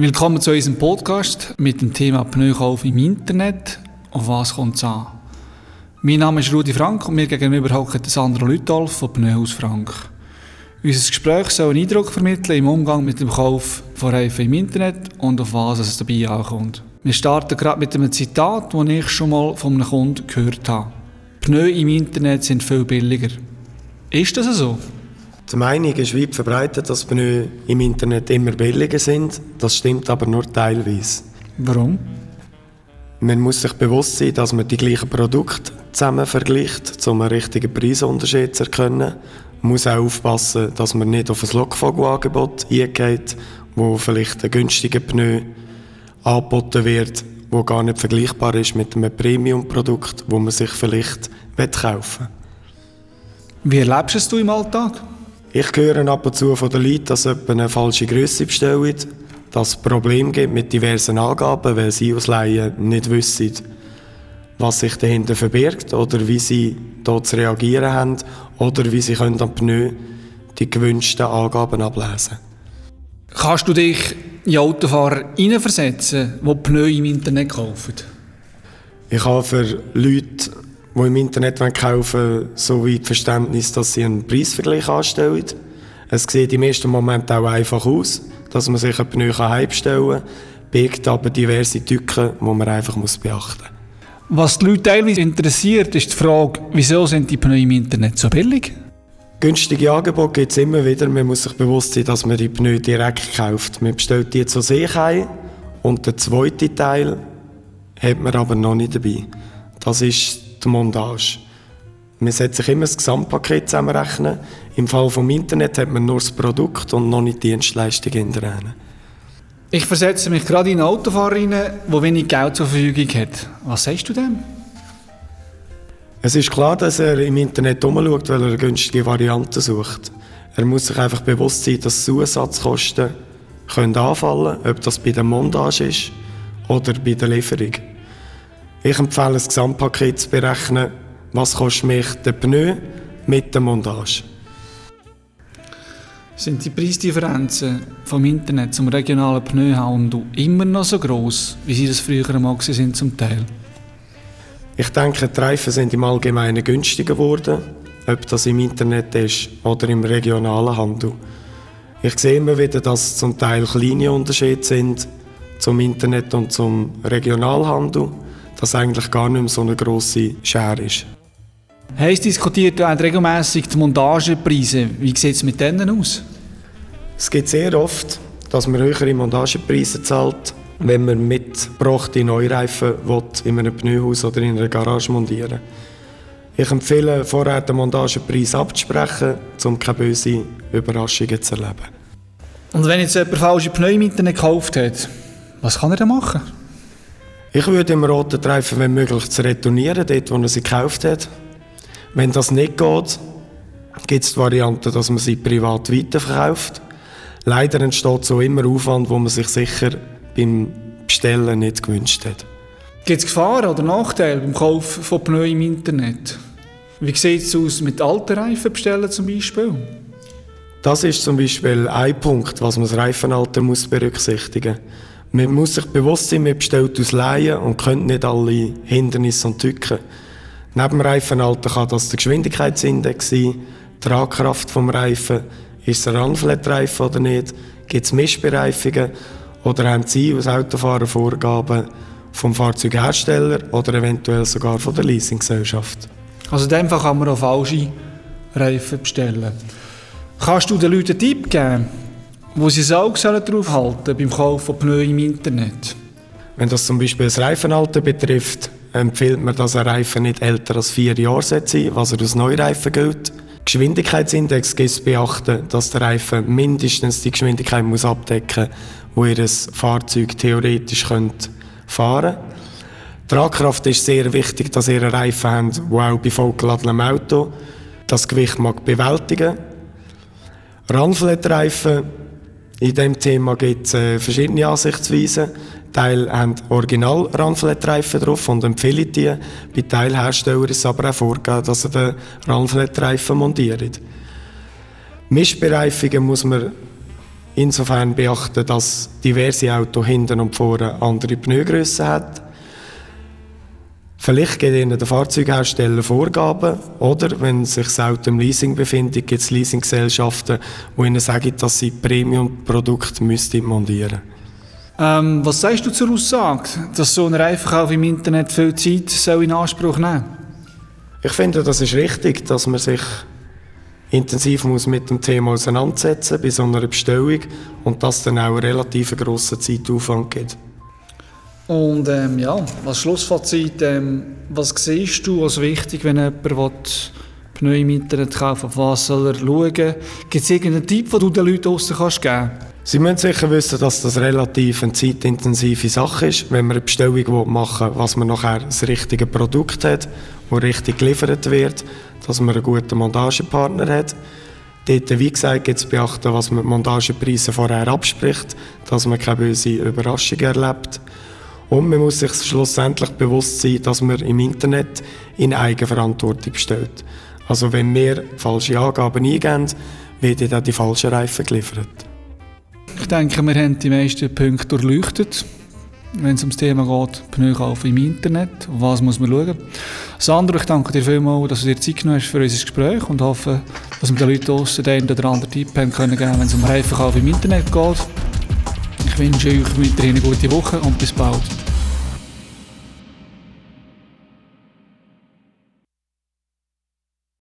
Willkommen zu unserem Podcast mit dem Thema Pneukauf im Internet. Auf was kommt es an? Mein Name ist Rudi Frank und mir gegenüber hockt Sandro Lütolf von Pneuhaus Frank. Unser Gespräch soll einen Eindruck vermitteln im Umgang mit dem Kauf von Reifen im Internet und auf was es dabei ankommt. Wir starten gerade mit einem Zitat, das ich schon mal von einem Kunden gehört habe. Pneu im Internet sind viel billiger. Ist das so? Die Meinung ist weit verbreitet, dass Pneu im Internet immer billiger sind. Das stimmt aber nur teilweise. Warum? Man muss sich bewusst sein, dass man die gleichen Produkte zusammen vergleicht, um einen richtigen Preisunterschied zu erkennen. Man muss auch aufpassen, dass man nicht auf ein Lockvogel-Angebot eingeht, wo vielleicht ein günstiger Pneu angeboten wird, wo gar nicht vergleichbar ist mit einem Premium-Produkt, wo man sich vielleicht kaufen will. Wie erlebst du es im Alltag? Ich höre ab und zu von den Leuten, dass jemand eine falsche Größe bestellt, dass es Probleme gibt mit diversen Angaben, weil sie aus Laien nicht wissen, was sich dahinter verbirgt oder wie sie dort zu reagieren haben oder wie sie können am Pneu die gewünschten Angaben ablesen Kannst du dich in Autofahrer hineinversetzen, die Pneu im Internet kaufen? Ich habe für Leute die im Internet kaufen so weit Verständnis, dass sie einen Preisvergleich anstellen. Es sieht im ersten Moment auch einfach aus, dass man sich ein Pneu heimstellen kann, birgt aber diverse Tücken, die man einfach muss beachten muss. Was die Leute teilweise interessiert, ist die Frage, wieso sind die Pneu im Internet so billig? Günstige Angebote gibt es immer wieder. Man muss sich bewusst sein, dass man die Pneu direkt kauft. Man bestellt die zu sich ein und der zweite Teil hat man aber noch nicht dabei. Das ist die Montage. Man sollte sich immer das Gesamtpaket zusammenrechnen. Im Fall des Internet hat man nur das Produkt und noch nicht die Dienstleistung in der Ich versetze mich gerade in einen Autofahrer rein, der wenig Geld zur Verfügung hat. Was sagst du dem? Es ist klar, dass er im Internet umschaut, weil er eine günstige Variante sucht. Er muss sich einfach bewusst sein, dass Zusatzkosten können anfallen können, ob das bei der Montage ist oder bei der Lieferung. Ich empfehle, das Gesamtpaket zu berechnen. Was kostet mich der Pneu mit der Montage? Sind die Preisdifferenzen vom Internet zum regionalen Pneuhandel immer noch so groß, wie sie das früher einmal sind zum Teil? Ich denke, die Reifen sind im Allgemeinen günstiger geworden, ob das im Internet ist oder im regionalen Handel. Ich sehe immer wieder, dass zum Teil kleine Unterschiede sind zum Internet und zum Regionalhandel dass eigentlich gar nicht mehr so eine grosse Schere ist. Heißt diskutiert auch regelmäßig die Montagepreise. Wie sieht es mit denen aus? Es gibt sehr oft, dass man höhere Montagepreise zahlt, wenn man mitgebrachte Neureifen will, in einem Pneuhaus oder in einer Garage montieren Ich empfehle, vorher den Montagepreis abzusprechen, um keine bösen Überraschungen zu erleben. Und wenn jetzt jemand falsche Pneu Internet gekauft hat, was kann er dann machen? Ich würde im roten Reifen, wenn möglich, zu retournieren, dort, wo er sie gekauft hat. Wenn das nicht geht, gibt es die Variante, dass man sie privat weiterverkauft. Leider entsteht so immer Aufwand, wo man sich sicher beim Bestellen nicht gewünscht hat. Gibt es Gefahren oder Nachteile beim Kauf von Pneu im Internet? Wie sieht es aus mit alten Reifen bestellen zum Beispiel? Das ist zum Beispiel ein Punkt, was man das Reifenalter muss berücksichtigen muss. Man muss sich bewusst sein, man bestellt aus Laien und kennt nicht alle Hindernisse und Tücken. Neben dem Reifenalter kann das der Geschwindigkeitsindex sein, die Tragkraft des Reifen, ist es ein Runflat-Reifen oder nicht, gibt es Mischbereifungen oder haben Sie als Autofahrer Vorgaben vom Fahrzeughersteller oder eventuell sogar von der Leasinggesellschaft. Also in dem Fall kann man auch falsche Reifen bestellen. Kannst du den Leuten einen Tipp geben, wo sie das Auge darauf halten beim Kauf von Pneu im Internet? Wenn das zum Beispiel das Reifenalter betrifft, empfiehlt man, dass ein Reifen nicht älter als vier Jahre sein sollte, was er als Neureifen gilt. Geschwindigkeitsindex gibt es beachten, dass der Reifen mindestens die Geschwindigkeit muss abdecken muss, wo ihr Fahrzeug theoretisch könnt fahren könnte. Tragkraft ist sehr wichtig, dass ihr einen Reifen habt, der auch bei vollgeladenem Auto das Gewicht mag bewältigen mag. Runflat-Reifen in diesem Thema gibt es äh, verschiedene Ansichtsweisen. Teil haben original Runflat-Reifen drauf und empfehlen die. Bei Teilherstellern ist es aber auch vorgegeben, dass sie den Runflat-Reifen montieren. Mischbereifungen muss man insofern beachten, dass diverse Autos hinten und vorne andere Pneugrössen haben. Vielleicht gibt Ihnen der Fahrzeughersteller Vorgaben oder wenn sich das Auto im Leasing befindet, gibt es Leasinggesellschaften, die Ihnen sagen, dass sie Premium-Produkte montieren müssten. Ähm, was sagst du zur Aussage, dass so ein Reifenkauf im Internet viel Zeit soll in Anspruch nehmen Ich finde, das ist richtig, dass man sich intensiv muss mit dem Thema auseinandersetzen bei so einer Bestellung und dass dann auch relativ grossen Zeitaufwand gibt. Und ähm, ja, als Schlussfazit, ähm, was siehst du als wichtig, wenn jemand Pneu im Internet kaufen Auf was soll er schauen? Gibt es irgendeinen Tipp, den du den Leuten draussen kannst geben Sie müssen sicher wissen, dass das relativ eine zeitintensive Sache ist, wenn man eine Bestellung machen will, was man nachher das richtige Produkt hat, das richtig geliefert wird, dass man einen guten Montagepartner hat. Dort, wie gesagt, gibt es beachten, was man mit Montagepreisen vorher abspricht, dass man keine böse Überraschung erlebt. Und man muss sich schlussendlich bewusst sein, dass man im Internet in Eigenverantwortung bestellt. Also wenn wir falsche Angaben eingeben, werden dann die falschen Reifen geliefert. Ich denke, wir haben die meisten Punkte durchleuchtet, wenn es um das Thema geht, Pneukauf im Internet. Was muss man schauen? Sandro, ich danke dir vielmals, dass du dir Zeit genommen hast für unser Gespräch und hoffe, dass wir den Leuten draussen den oder anderen Tipp haben können geben, wenn es um Reifenkauf im Internet geht. Wünsche euch weiterhin eine gute Woche und bis bald.